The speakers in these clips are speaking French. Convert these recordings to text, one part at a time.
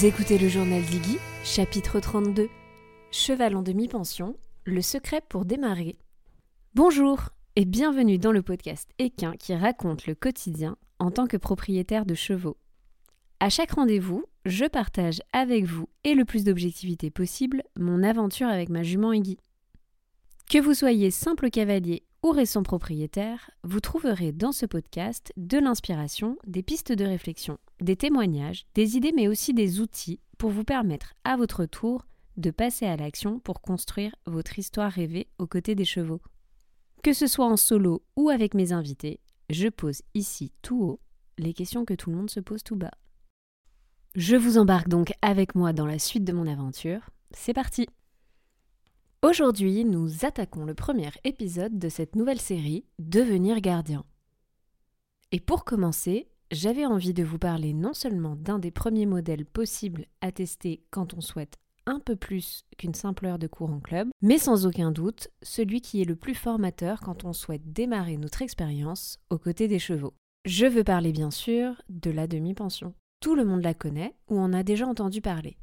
Écoutez le journal d'Iggy, chapitre 32. Cheval en demi-pension, le secret pour démarrer. Bonjour et bienvenue dans le podcast Équin qui raconte le quotidien en tant que propriétaire de chevaux. À chaque rendez-vous, je partage avec vous et le plus d'objectivité possible mon aventure avec ma jument Iggy. Que vous soyez simple cavalier ou récent propriétaire, vous trouverez dans ce podcast de l'inspiration, des pistes de réflexion, des témoignages, des idées mais aussi des outils pour vous permettre à votre tour de passer à l'action pour construire votre histoire rêvée aux côtés des chevaux. Que ce soit en solo ou avec mes invités, je pose ici tout haut les questions que tout le monde se pose tout bas. Je vous embarque donc avec moi dans la suite de mon aventure. C'est parti Aujourd'hui, nous attaquons le premier épisode de cette nouvelle série Devenir gardien. Et pour commencer, j'avais envie de vous parler non seulement d'un des premiers modèles possibles à tester quand on souhaite un peu plus qu'une simple heure de cours en club, mais sans aucun doute celui qui est le plus formateur quand on souhaite démarrer notre expérience aux côtés des chevaux. Je veux parler bien sûr de la demi-pension. Tout le monde la connaît ou en a déjà entendu parler.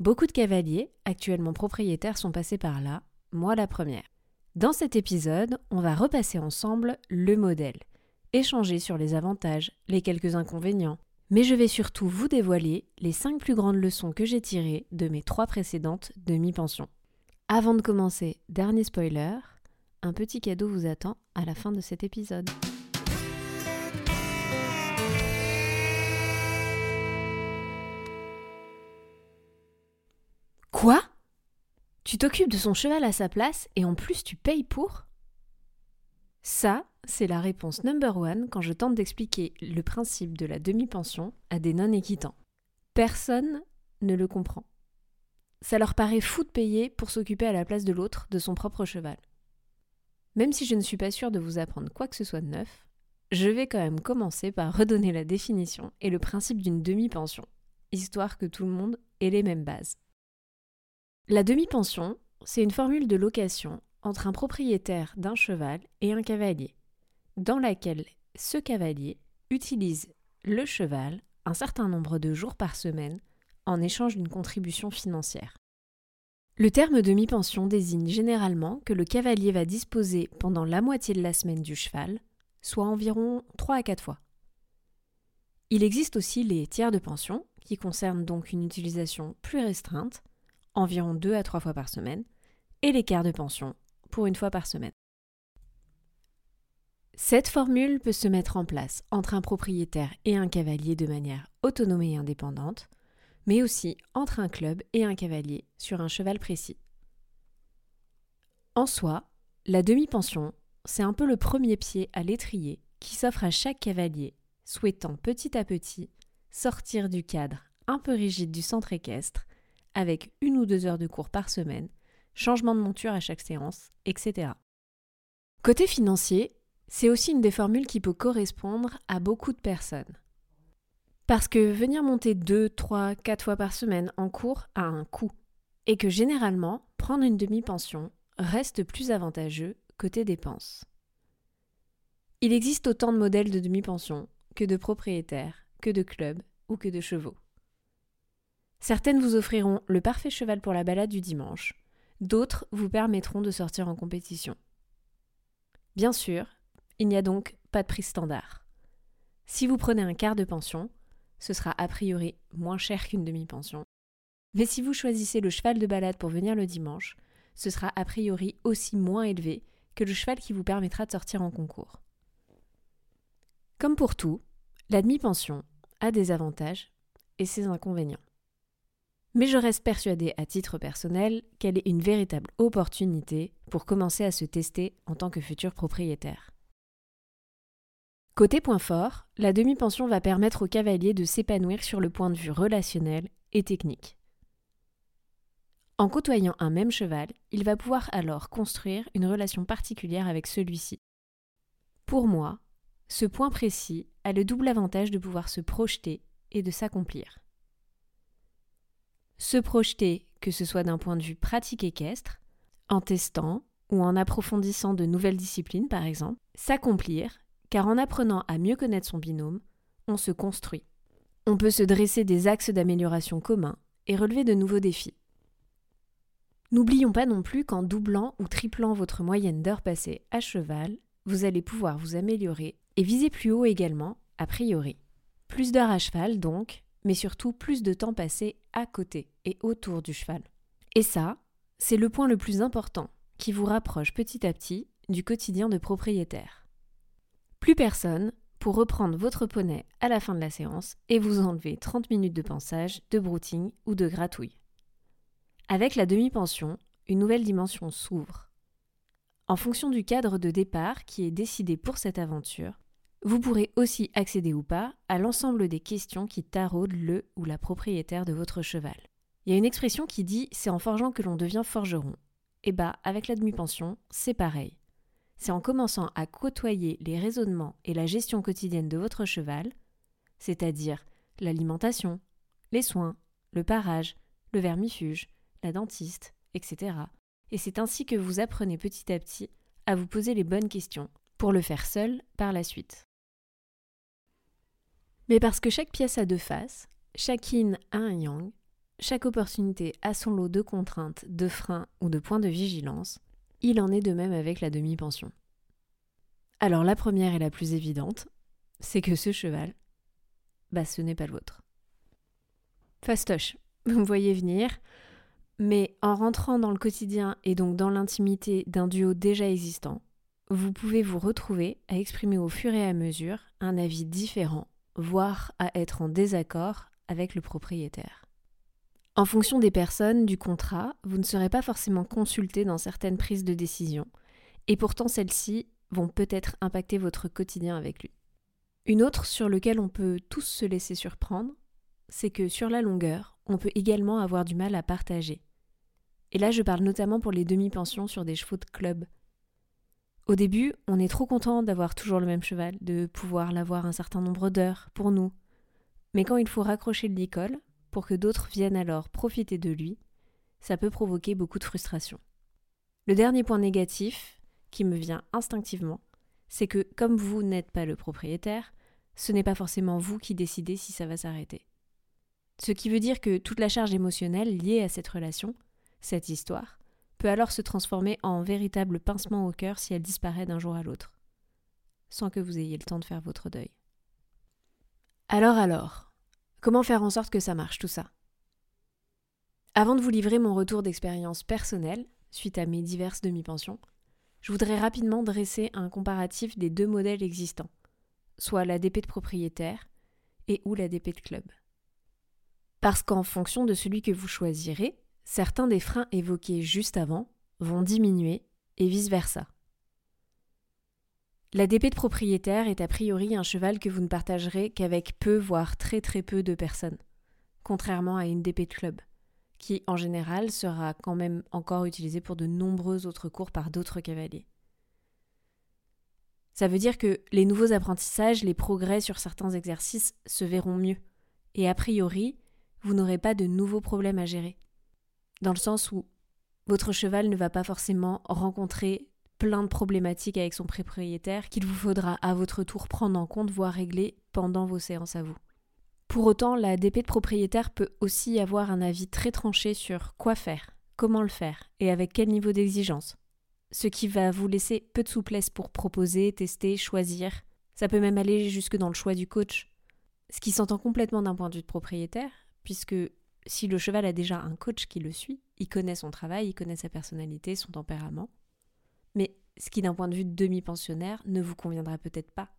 Beaucoup de cavaliers, actuellement propriétaires, sont passés par là, moi la première. Dans cet épisode, on va repasser ensemble le modèle, échanger sur les avantages, les quelques inconvénients, mais je vais surtout vous dévoiler les 5 plus grandes leçons que j'ai tirées de mes trois précédentes demi-pensions. Avant de commencer, dernier spoiler, un petit cadeau vous attend à la fin de cet épisode. Quoi? Tu t'occupes de son cheval à sa place et en plus tu payes pour? Ça, c'est la réponse number one quand je tente d'expliquer le principe de la demi-pension à des non-équitants. Personne ne le comprend. Ça leur paraît fou de payer pour s'occuper à la place de l'autre de son propre cheval. Même si je ne suis pas sûre de vous apprendre quoi que ce soit de neuf, je vais quand même commencer par redonner la définition et le principe d'une demi-pension, histoire que tout le monde ait les mêmes bases. La demi-pension, c'est une formule de location entre un propriétaire d'un cheval et un cavalier, dans laquelle ce cavalier utilise le cheval un certain nombre de jours par semaine en échange d'une contribution financière. Le terme demi-pension désigne généralement que le cavalier va disposer pendant la moitié de la semaine du cheval, soit environ 3 à 4 fois. Il existe aussi les tiers de pension, qui concernent donc une utilisation plus restreinte, environ 2 à 3 fois par semaine, et l'écart de pension, pour une fois par semaine. Cette formule peut se mettre en place entre un propriétaire et un cavalier de manière autonome et indépendante, mais aussi entre un club et un cavalier sur un cheval précis. En soi, la demi-pension, c'est un peu le premier pied à l'étrier qui s'offre à chaque cavalier souhaitant petit à petit sortir du cadre un peu rigide du centre équestre avec une ou deux heures de cours par semaine, changement de monture à chaque séance, etc. Côté financier, c'est aussi une des formules qui peut correspondre à beaucoup de personnes. Parce que venir monter 2, 3, 4 fois par semaine en cours a un coût, et que généralement, prendre une demi-pension reste plus avantageux côté dépenses. Il existe autant de modèles de demi-pension que de propriétaires, que de clubs ou que de chevaux. Certaines vous offriront le parfait cheval pour la balade du dimanche, d'autres vous permettront de sortir en compétition. Bien sûr, il n'y a donc pas de prix standard. Si vous prenez un quart de pension, ce sera a priori moins cher qu'une demi-pension. Mais si vous choisissez le cheval de balade pour venir le dimanche, ce sera a priori aussi moins élevé que le cheval qui vous permettra de sortir en concours. Comme pour tout, la demi-pension a des avantages et ses inconvénients. Mais je reste persuadée à titre personnel qu'elle est une véritable opportunité pour commencer à se tester en tant que futur propriétaire. Côté point fort, la demi-pension va permettre au cavalier de s'épanouir sur le point de vue relationnel et technique. En côtoyant un même cheval, il va pouvoir alors construire une relation particulière avec celui-ci. Pour moi, ce point précis a le double avantage de pouvoir se projeter et de s'accomplir se projeter, que ce soit d'un point de vue pratique équestre, en testant ou en approfondissant de nouvelles disciplines par exemple, s'accomplir, car en apprenant à mieux connaître son binôme, on se construit. On peut se dresser des axes d'amélioration communs et relever de nouveaux défis. N'oublions pas non plus qu'en doublant ou triplant votre moyenne d'heures passées à cheval, vous allez pouvoir vous améliorer et viser plus haut également, a priori. Plus d'heures à cheval donc, mais surtout plus de temps passé à côté et autour du cheval. Et ça, c'est le point le plus important qui vous rapproche petit à petit du quotidien de propriétaire. Plus personne pour reprendre votre poney à la fin de la séance et vous enlever 30 minutes de pensage, de brouting ou de gratouille. Avec la demi-pension, une nouvelle dimension s'ouvre. En fonction du cadre de départ qui est décidé pour cette aventure, vous pourrez aussi accéder ou pas à l'ensemble des questions qui taraudent le ou la propriétaire de votre cheval. Il y a une expression qui dit c'est en forgeant que l'on devient forgeron. Et eh bah, avec la demi-pension, c'est pareil. C'est en commençant à côtoyer les raisonnements et la gestion quotidienne de votre cheval, c'est-à-dire l'alimentation, les soins, le parage, le vermifuge, la dentiste, etc. Et c'est ainsi que vous apprenez petit à petit à vous poser les bonnes questions pour le faire seul par la suite. Mais parce que chaque pièce a deux faces, chaque yin a un yang, chaque opportunité a son lot de contraintes, de freins ou de points de vigilance, il en est de même avec la demi-pension. Alors la première et la plus évidente, c'est que ce cheval, bah ce n'est pas le vôtre. Fastoche, vous me voyez venir, mais en rentrant dans le quotidien et donc dans l'intimité d'un duo déjà existant, vous pouvez vous retrouver à exprimer au fur et à mesure un avis différent, voire à être en désaccord avec le propriétaire. En fonction des personnes, du contrat, vous ne serez pas forcément consulté dans certaines prises de décision, et pourtant celles-ci vont peut-être impacter votre quotidien avec lui. Une autre sur laquelle on peut tous se laisser surprendre, c'est que sur la longueur, on peut également avoir du mal à partager. Et là, je parle notamment pour les demi-pensions sur des chevaux de club. Au début, on est trop content d'avoir toujours le même cheval, de pouvoir l'avoir un certain nombre d'heures pour nous. Mais quand il faut raccrocher le licol, pour que d'autres viennent alors profiter de lui, ça peut provoquer beaucoup de frustration. Le dernier point négatif, qui me vient instinctivement, c'est que comme vous n'êtes pas le propriétaire, ce n'est pas forcément vous qui décidez si ça va s'arrêter. Ce qui veut dire que toute la charge émotionnelle liée à cette relation, cette histoire, peut alors se transformer en véritable pincement au cœur si elle disparaît d'un jour à l'autre, sans que vous ayez le temps de faire votre deuil. Alors alors, Comment faire en sorte que ça marche tout ça? Avant de vous livrer mon retour d'expérience personnelle, suite à mes diverses demi-pensions, je voudrais rapidement dresser un comparatif des deux modèles existants, soit la DP de propriétaire et ou la DP de club. Parce qu'en fonction de celui que vous choisirez, certains des freins évoqués juste avant vont diminuer et vice-versa. La DP de propriétaire est a priori un cheval que vous ne partagerez qu'avec peu, voire très très peu de personnes, contrairement à une DP de club, qui en général sera quand même encore utilisée pour de nombreux autres cours par d'autres cavaliers. Ça veut dire que les nouveaux apprentissages, les progrès sur certains exercices se verront mieux, et a priori, vous n'aurez pas de nouveaux problèmes à gérer. Dans le sens où votre cheval ne va pas forcément rencontrer plein de problématiques avec son propriétaire qu'il vous faudra à votre tour prendre en compte, voire régler pendant vos séances à vous. Pour autant, la DP de propriétaire peut aussi avoir un avis très tranché sur quoi faire, comment le faire et avec quel niveau d'exigence. Ce qui va vous laisser peu de souplesse pour proposer, tester, choisir. Ça peut même aller jusque dans le choix du coach. Ce qui s'entend complètement d'un point de vue de propriétaire, puisque si le cheval a déjà un coach qui le suit, il connaît son travail, il connaît sa personnalité, son tempérament mais ce qui d'un point de vue de demi-pensionnaire ne vous conviendra peut-être pas.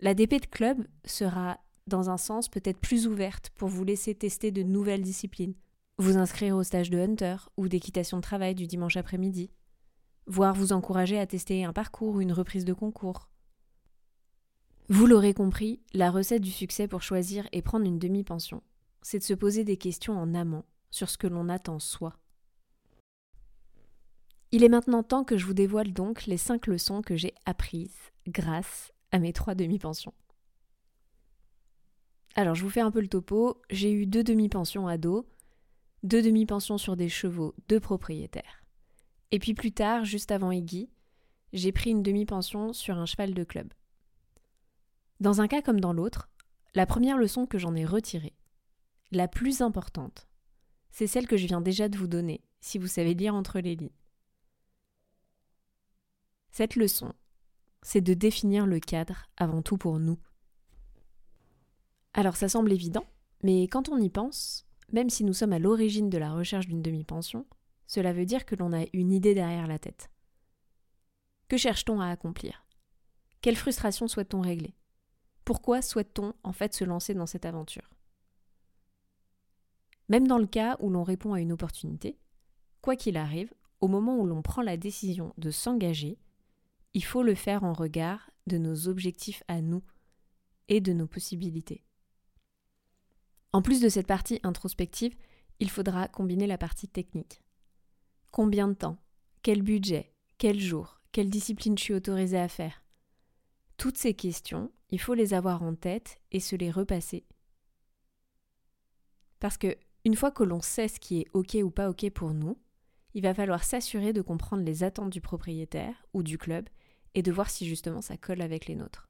La DP de club sera dans un sens peut-être plus ouverte pour vous laisser tester de nouvelles disciplines, vous inscrire au stage de hunter ou d'équitation de travail du dimanche après-midi, voire vous encourager à tester un parcours ou une reprise de concours. Vous l'aurez compris, la recette du succès pour choisir et prendre une demi-pension, c'est de se poser des questions en amont sur ce que l'on attend soi il est maintenant temps que je vous dévoile donc les cinq leçons que j'ai apprises grâce à mes trois demi-pensions. Alors je vous fais un peu le topo, j'ai eu deux demi-pensions à dos, deux demi-pensions sur des chevaux, deux propriétaires. Et puis plus tard, juste avant Iggy, j'ai pris une demi-pension sur un cheval de club. Dans un cas comme dans l'autre, la première leçon que j'en ai retirée, la plus importante, c'est celle que je viens déjà de vous donner, si vous savez lire entre les lignes. Cette leçon, c'est de définir le cadre avant tout pour nous. Alors ça semble évident, mais quand on y pense, même si nous sommes à l'origine de la recherche d'une demi-pension, cela veut dire que l'on a une idée derrière la tête. Que cherche-t-on à accomplir? Quelle frustration souhaite-t-on régler? Pourquoi souhaite-t-on en fait se lancer dans cette aventure? Même dans le cas où l'on répond à une opportunité, quoi qu'il arrive, au moment où l'on prend la décision de s'engager, il faut le faire en regard de nos objectifs à nous et de nos possibilités. En plus de cette partie introspective, il faudra combiner la partie technique. Combien de temps Quel budget Quel jour Quelle discipline je suis autorisée à faire? Toutes ces questions, il faut les avoir en tête et se les repasser. Parce que, une fois que l'on sait ce qui est OK ou pas OK pour nous, il va falloir s'assurer de comprendre les attentes du propriétaire ou du club et de voir si justement ça colle avec les nôtres.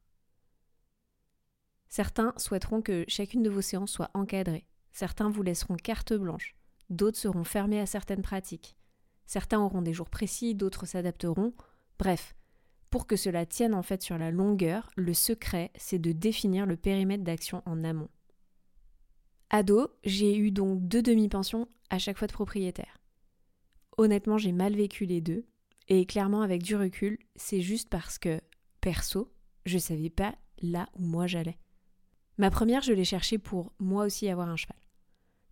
Certains souhaiteront que chacune de vos séances soit encadrée. Certains vous laisseront carte blanche. D'autres seront fermés à certaines pratiques. Certains auront des jours précis, d'autres s'adapteront. Bref, pour que cela tienne en fait sur la longueur, le secret, c'est de définir le périmètre d'action en amont. Ado, j'ai eu donc deux demi-pensions à chaque fois de propriétaire. Honnêtement, j'ai mal vécu les deux, et clairement, avec du recul, c'est juste parce que, perso, je savais pas là où moi j'allais. Ma première, je l'ai cherchée pour moi aussi avoir un cheval.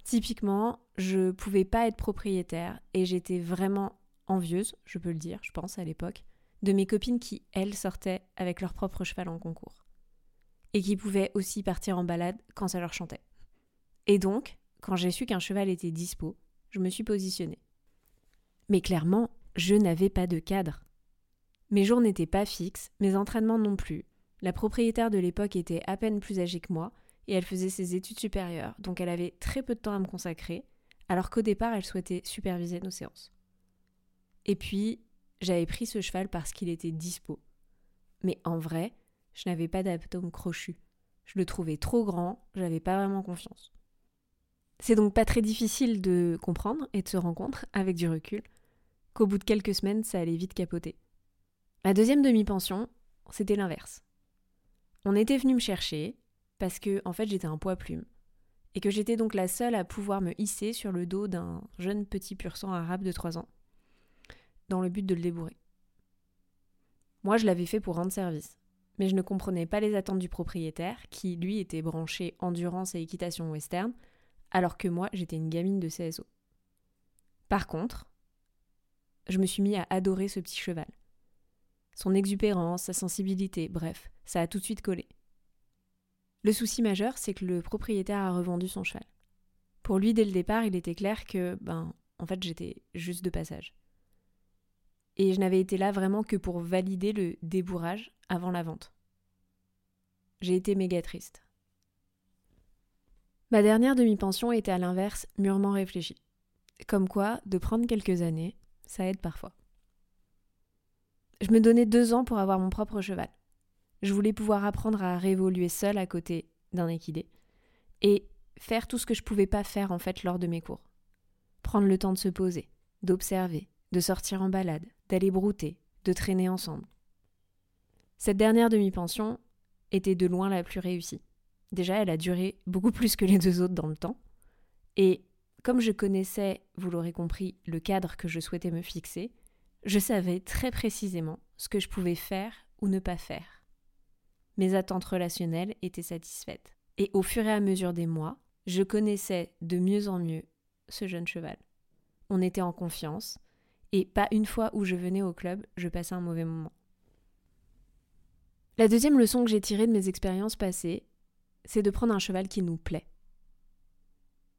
Typiquement, je pouvais pas être propriétaire et j'étais vraiment envieuse, je peux le dire, je pense à l'époque, de mes copines qui, elles, sortaient avec leur propre cheval en concours. Et qui pouvaient aussi partir en balade quand ça leur chantait. Et donc, quand j'ai su qu'un cheval était dispo, je me suis positionnée. Mais clairement, je n'avais pas de cadre. Mes jours n'étaient pas fixes, mes entraînements non plus, la propriétaire de l'époque était à peine plus âgée que moi et elle faisait ses études supérieures, donc elle avait très peu de temps à me consacrer, alors qu'au départ elle souhaitait superviser nos séances. Et puis, j'avais pris ce cheval parce qu'il était dispo. Mais en vrai, je n'avais pas d'abdomen crochu. Je le trouvais trop grand, j'avais pas vraiment confiance. C'est donc pas très difficile de comprendre et de se rendre compte, avec du recul, qu'au bout de quelques semaines, ça allait vite capoter. La deuxième demi-pension, c'était l'inverse. On était venu me chercher parce que en fait j'étais un poids plume et que j'étais donc la seule à pouvoir me hisser sur le dos d'un jeune petit pur sang arabe de 3 ans dans le but de le débourrer. Moi je l'avais fait pour rendre service, mais je ne comprenais pas les attentes du propriétaire qui lui était branché endurance et équitation western alors que moi j'étais une gamine de CSO. Par contre, je me suis mis à adorer ce petit cheval son exubérance, sa sensibilité, bref, ça a tout de suite collé. Le souci majeur, c'est que le propriétaire a revendu son cheval. Pour lui, dès le départ, il était clair que, ben, en fait, j'étais juste de passage. Et je n'avais été là vraiment que pour valider le débourrage avant la vente. J'ai été méga triste. Ma dernière demi-pension était à l'inverse mûrement réfléchie. Comme quoi, de prendre quelques années, ça aide parfois. Je me donnais deux ans pour avoir mon propre cheval. Je voulais pouvoir apprendre à réévoluer seule à côté d'un équidé et faire tout ce que je pouvais pas faire en fait lors de mes cours. Prendre le temps de se poser, d'observer, de sortir en balade, d'aller brouter, de traîner ensemble. Cette dernière demi-pension était de loin la plus réussie. Déjà, elle a duré beaucoup plus que les deux autres dans le temps. Et comme je connaissais, vous l'aurez compris, le cadre que je souhaitais me fixer, je savais très précisément ce que je pouvais faire ou ne pas faire. Mes attentes relationnelles étaient satisfaites. Et au fur et à mesure des mois, je connaissais de mieux en mieux ce jeune cheval. On était en confiance, et pas une fois où je venais au club, je passais un mauvais moment. La deuxième leçon que j'ai tirée de mes expériences passées, c'est de prendre un cheval qui nous plaît.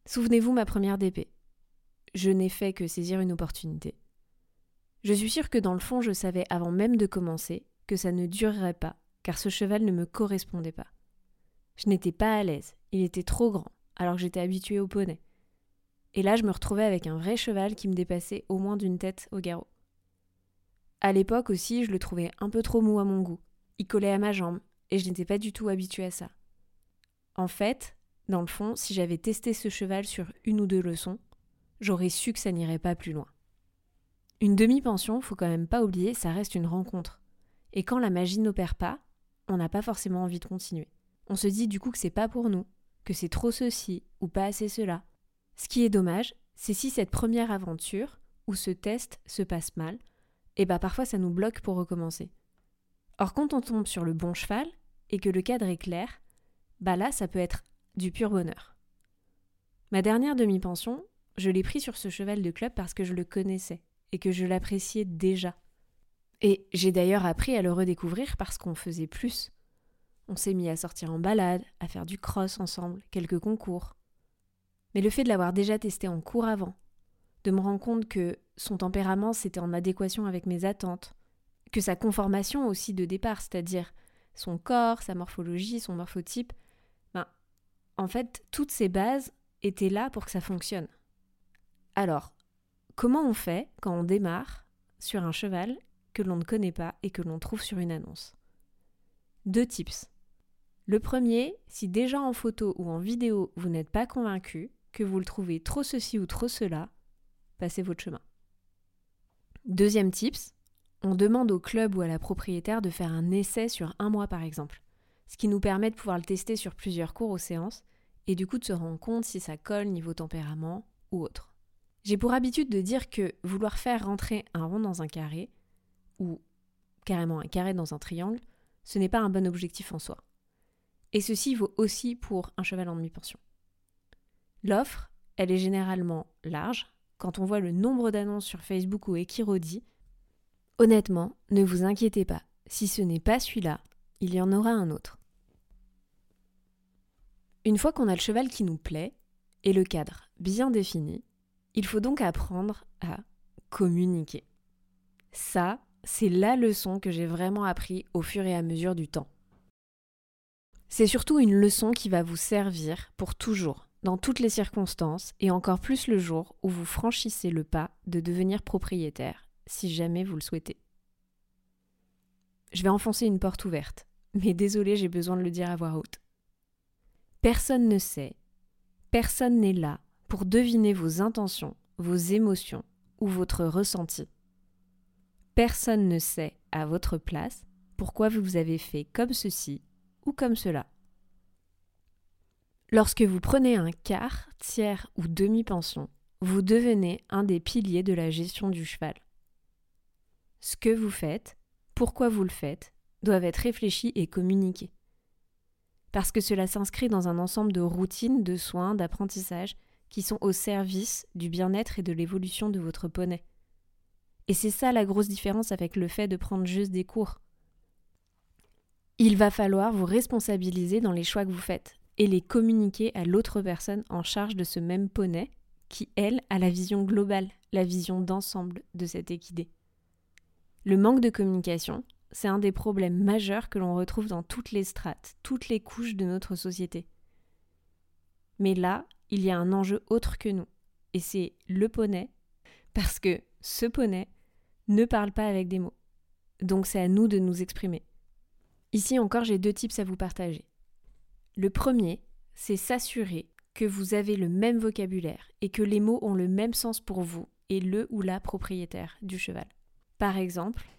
Souvenez-vous ma première DP. Je n'ai fait que saisir une opportunité. Je suis sûre que dans le fond, je savais avant même de commencer que ça ne durerait pas, car ce cheval ne me correspondait pas. Je n'étais pas à l'aise, il était trop grand, alors que j'étais habituée au poney. Et là, je me retrouvais avec un vrai cheval qui me dépassait au moins d'une tête au garrot. À l'époque aussi, je le trouvais un peu trop mou à mon goût. Il collait à ma jambe, et je n'étais pas du tout habituée à ça. En fait, dans le fond, si j'avais testé ce cheval sur une ou deux leçons, j'aurais su que ça n'irait pas plus loin. Une demi-pension, faut quand même pas oublier, ça reste une rencontre. Et quand la magie n'opère pas, on n'a pas forcément envie de continuer. On se dit du coup que c'est pas pour nous, que c'est trop ceci ou pas assez cela. Ce qui est dommage, c'est si cette première aventure ou ce test se passe mal, et bah parfois ça nous bloque pour recommencer. Or quand on tombe sur le bon cheval et que le cadre est clair, bah là ça peut être du pur bonheur. Ma dernière demi-pension, je l'ai pris sur ce cheval de club parce que je le connaissais et que je l'appréciais déjà. Et j'ai d'ailleurs appris à le redécouvrir parce qu'on faisait plus. On s'est mis à sortir en balade, à faire du cross ensemble, quelques concours. Mais le fait de l'avoir déjà testé en cours avant, de me rendre compte que son tempérament c'était en adéquation avec mes attentes, que sa conformation aussi de départ, c'est-à-dire son corps, sa morphologie, son morphotype, en fait, toutes ces bases étaient là pour que ça fonctionne. Alors, comment on fait quand on démarre sur un cheval que l'on ne connaît pas et que l'on trouve sur une annonce? Deux tips. Le premier, si déjà en photo ou en vidéo vous n'êtes pas convaincu, que vous le trouvez trop ceci ou trop cela, passez votre chemin. Deuxième tips, on demande au club ou à la propriétaire de faire un essai sur un mois par exemple, ce qui nous permet de pouvoir le tester sur plusieurs cours aux séances et du coup de se rendre compte si ça colle niveau tempérament ou autre. J'ai pour habitude de dire que vouloir faire rentrer un rond dans un carré ou carrément un carré dans un triangle, ce n'est pas un bon objectif en soi. Et ceci vaut aussi pour un cheval en demi-pension. L'offre, elle est généralement large. Quand on voit le nombre d'annonces sur Facebook ou Equirodi, honnêtement, ne vous inquiétez pas. Si ce n'est pas celui-là, il y en aura un autre. Une fois qu'on a le cheval qui nous plaît et le cadre bien défini, il faut donc apprendre à communiquer. Ça, c'est la leçon que j'ai vraiment appris au fur et à mesure du temps. C'est surtout une leçon qui va vous servir pour toujours dans toutes les circonstances et encore plus le jour où vous franchissez le pas de devenir propriétaire, si jamais vous le souhaitez. Je vais enfoncer une porte ouverte, mais désolé, j'ai besoin de le dire à voix haute. Personne ne sait, personne n'est là pour deviner vos intentions, vos émotions ou votre ressenti. Personne ne sait, à votre place, pourquoi vous avez fait comme ceci ou comme cela. Lorsque vous prenez un quart, tiers ou demi-pension, vous devenez un des piliers de la gestion du cheval. Ce que vous faites, pourquoi vous le faites, doivent être réfléchis et communiqués. Parce que cela s'inscrit dans un ensemble de routines, de soins, d'apprentissage qui sont au service du bien-être et de l'évolution de votre poney. Et c'est ça la grosse différence avec le fait de prendre juste des cours. Il va falloir vous responsabiliser dans les choix que vous faites et les communiquer à l'autre personne en charge de ce même poney qui, elle, a la vision globale, la vision d'ensemble de cette équidé. Le manque de communication, c'est un des problèmes majeurs que l'on retrouve dans toutes les strates, toutes les couches de notre société. Mais là, il y a un enjeu autre que nous, et c'est le poney, parce que ce poney ne parle pas avec des mots. Donc c'est à nous de nous exprimer. Ici encore, j'ai deux tips à vous partager. Le premier, c'est s'assurer que vous avez le même vocabulaire et que les mots ont le même sens pour vous et le ou la propriétaire du cheval. Par exemple,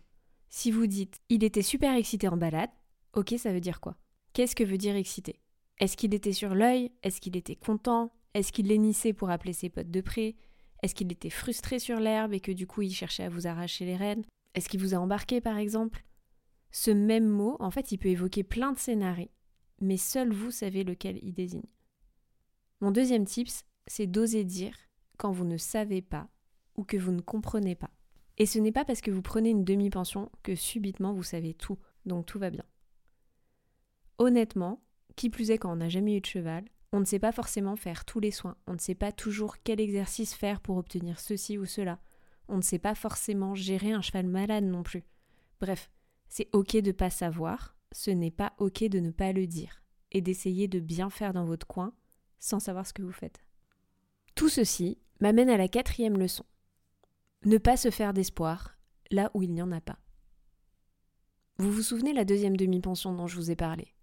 si vous dites il était super excité en balade, ok, ça veut dire quoi? Qu'est-ce que veut dire excité? Est-ce qu'il était sur l'œil? Est-ce qu'il était content? Est-ce qu'il lénissait pour appeler ses potes de près? Est-ce qu'il était frustré sur l'herbe et que du coup il cherchait à vous arracher les rênes? Est-ce qu'il vous a embarqué par exemple? Ce même mot, en fait, il peut évoquer plein de scénarios mais seul vous savez lequel il désigne. Mon deuxième tips, c'est d'oser dire quand vous ne savez pas ou que vous ne comprenez pas. Et ce n'est pas parce que vous prenez une demi-pension que subitement vous savez tout, donc tout va bien. Honnêtement, qui plus est quand on n'a jamais eu de cheval, on ne sait pas forcément faire tous les soins, on ne sait pas toujours quel exercice faire pour obtenir ceci ou cela, on ne sait pas forcément gérer un cheval malade non plus. Bref, c'est ok de pas savoir, ce n'est pas ok de ne pas le dire et d'essayer de bien faire dans votre coin sans savoir ce que vous faites. Tout ceci m'amène à la quatrième leçon. Ne pas se faire d'espoir là où il n'y en a pas. Vous vous souvenez la deuxième demi-pension dont je vous ai parlé?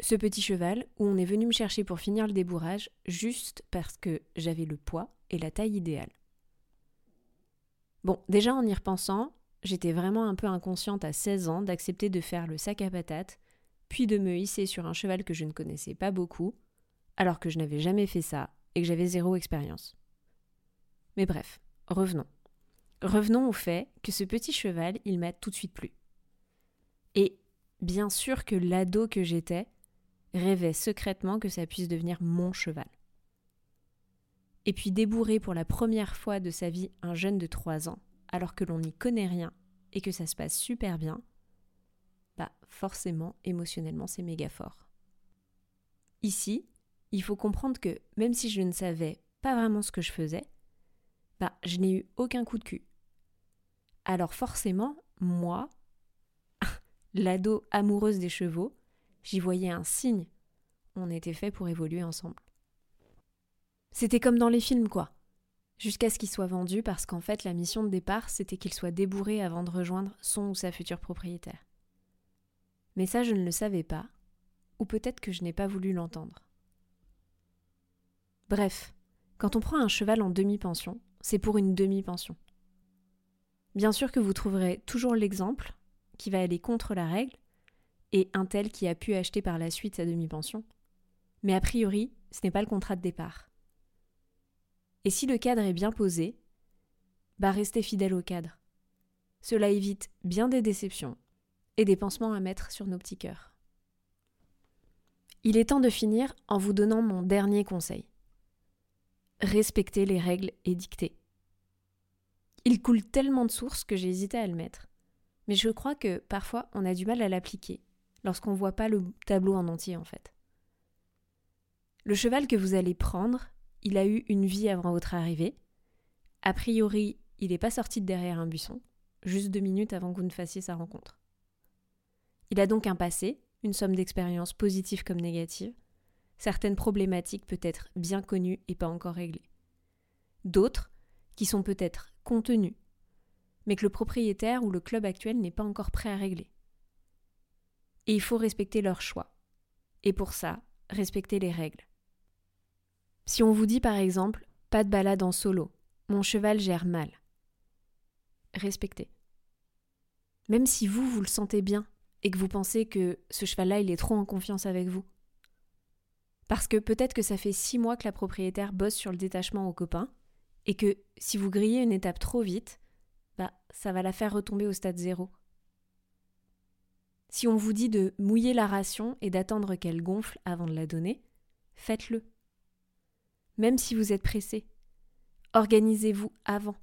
Ce petit cheval où on est venu me chercher pour finir le débourrage juste parce que j'avais le poids et la taille idéale. Bon, déjà en y repensant, j'étais vraiment un peu inconsciente à 16 ans d'accepter de faire le sac à patates, puis de me hisser sur un cheval que je ne connaissais pas beaucoup, alors que je n'avais jamais fait ça et que j'avais zéro expérience. Mais bref, revenons. Revenons au fait que ce petit cheval, il m'a tout de suite plu. Et bien sûr que l'ado que j'étais rêvait secrètement que ça puisse devenir mon cheval. Et puis débourrer pour la première fois de sa vie un jeune de 3 ans, alors que l'on n'y connaît rien et que ça se passe super bien, bah forcément, émotionnellement, c'est méga fort. Ici, il faut comprendre que même si je ne savais pas vraiment ce que je faisais, bah je n'ai eu aucun coup de cul. Alors forcément, moi, l'ado amoureuse des chevaux, j'y voyais un signe. On était fait pour évoluer ensemble. C'était comme dans les films, quoi. Jusqu'à ce qu'il soit vendu parce qu'en fait, la mission de départ, c'était qu'il soit débourré avant de rejoindre son ou sa future propriétaire. Mais ça, je ne le savais pas, ou peut-être que je n'ai pas voulu l'entendre. Bref, quand on prend un cheval en demi-pension, c'est pour une demi-pension. Bien sûr que vous trouverez toujours l'exemple qui va aller contre la règle et un tel qui a pu acheter par la suite sa demi-pension. Mais a priori, ce n'est pas le contrat de départ. Et si le cadre est bien posé, bah restez fidèle au cadre. Cela évite bien des déceptions et des pansements à mettre sur nos petits cœurs. Il est temps de finir en vous donnant mon dernier conseil. Respectez les règles édictées. Il coule tellement de sources que j'ai hésité à le mettre. Mais je crois que parfois on a du mal à l'appliquer lorsqu'on ne voit pas le tableau en entier en fait. Le cheval que vous allez prendre, il a eu une vie avant votre arrivée. A priori, il n'est pas sorti de derrière un buisson, juste deux minutes avant que vous ne fassiez sa rencontre. Il a donc un passé, une somme d'expériences positives comme négatives, certaines problématiques peut-être bien connues et pas encore réglées. D'autres qui sont peut-être contenues, mais que le propriétaire ou le club actuel n'est pas encore prêt à régler. Et il faut respecter leur choix. Et pour ça, respecter les règles. Si on vous dit par exemple, pas de balade en solo, mon cheval gère mal. Respectez. Même si vous, vous le sentez bien et que vous pensez que ce cheval-là, il est trop en confiance avec vous. Parce que peut-être que ça fait six mois que la propriétaire bosse sur le détachement aux copains et que si vous grillez une étape trop vite, bah, ça va la faire retomber au stade zéro. Si on vous dit de mouiller la ration et d'attendre qu'elle gonfle avant de la donner, faites-le. Même si vous êtes pressé, organisez-vous avant.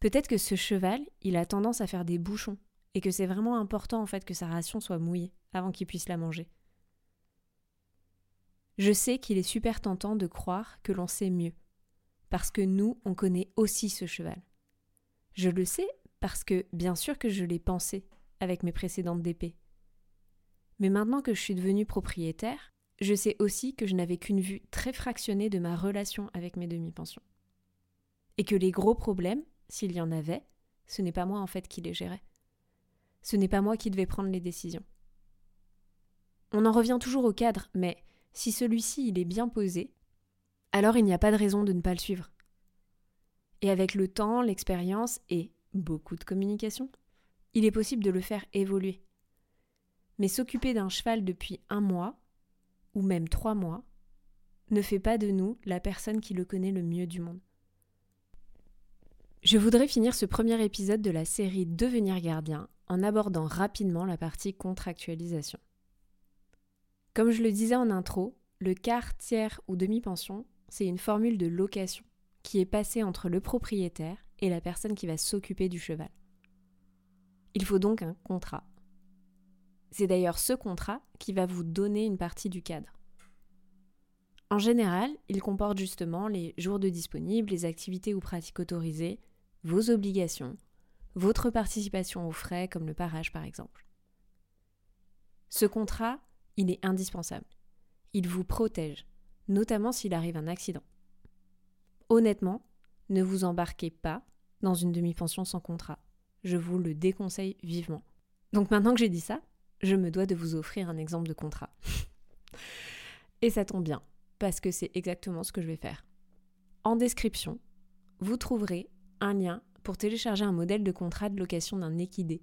Peut-être que ce cheval, il a tendance à faire des bouchons et que c'est vraiment important en fait que sa ration soit mouillée avant qu'il puisse la manger. Je sais qu'il est super tentant de croire que l'on sait mieux, parce que nous, on connaît aussi ce cheval. Je le sais parce que, bien sûr que je l'ai pensé avec mes précédentes DP. Mais maintenant que je suis devenue propriétaire, je sais aussi que je n'avais qu'une vue très fractionnée de ma relation avec mes demi-pensions. Et que les gros problèmes, s'il y en avait, ce n'est pas moi en fait qui les gérais. Ce n'est pas moi qui devais prendre les décisions. On en revient toujours au cadre, mais si celui-ci il est bien posé, alors il n'y a pas de raison de ne pas le suivre. Et avec le temps, l'expérience et beaucoup de communication, il est possible de le faire évoluer. Mais s'occuper d'un cheval depuis un mois, ou même trois mois, ne fait pas de nous la personne qui le connaît le mieux du monde. Je voudrais finir ce premier épisode de la série Devenir gardien en abordant rapidement la partie contractualisation. Comme je le disais en intro, le quart, tiers ou demi-pension, c'est une formule de location qui est passée entre le propriétaire et la personne qui va s'occuper du cheval. Il faut donc un contrat. C'est d'ailleurs ce contrat qui va vous donner une partie du cadre. En général, il comporte justement les jours de disponibles, les activités ou pratiques autorisées, vos obligations, votre participation aux frais comme le parage par exemple. Ce contrat, il est indispensable. Il vous protège, notamment s'il arrive un accident. Honnêtement, ne vous embarquez pas dans une demi-pension sans contrat. Je vous le déconseille vivement. Donc maintenant que j'ai dit ça, je me dois de vous offrir un exemple de contrat. Et ça tombe bien, parce que c'est exactement ce que je vais faire. En description, vous trouverez un lien pour télécharger un modèle de contrat de location d'un équidé.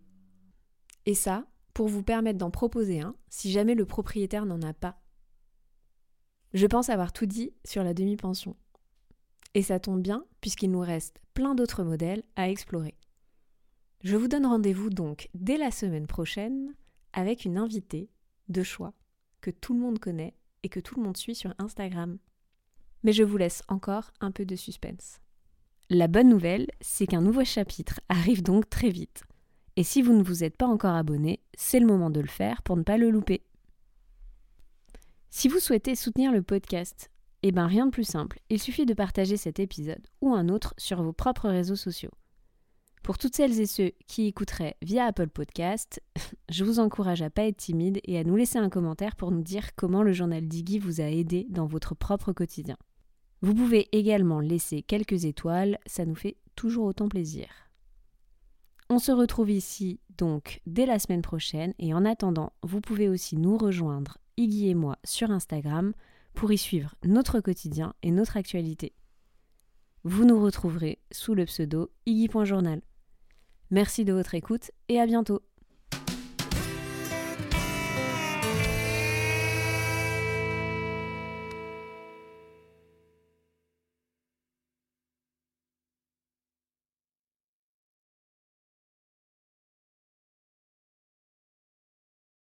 Et ça, pour vous permettre d'en proposer un si jamais le propriétaire n'en a pas. Je pense avoir tout dit sur la demi-pension. Et ça tombe bien puisqu'il nous reste plein d'autres modèles à explorer. Je vous donne rendez-vous donc dès la semaine prochaine avec une invitée de choix que tout le monde connaît et que tout le monde suit sur Instagram. Mais je vous laisse encore un peu de suspense. La bonne nouvelle, c'est qu'un nouveau chapitre arrive donc très vite. Et si vous ne vous êtes pas encore abonné, c'est le moment de le faire pour ne pas le louper. Si vous souhaitez soutenir le podcast, eh bien rien de plus simple, il suffit de partager cet épisode ou un autre sur vos propres réseaux sociaux. Pour toutes celles et ceux qui écouteraient via Apple Podcast, je vous encourage à pas être timide et à nous laisser un commentaire pour nous dire comment le journal Diggy vous a aidé dans votre propre quotidien. Vous pouvez également laisser quelques étoiles, ça nous fait toujours autant plaisir. On se retrouve ici donc dès la semaine prochaine et en attendant, vous pouvez aussi nous rejoindre, Iggy et moi, sur Instagram pour y suivre notre quotidien et notre actualité. Vous nous retrouverez sous le pseudo Iggy.journal. Merci de votre écoute et à bientôt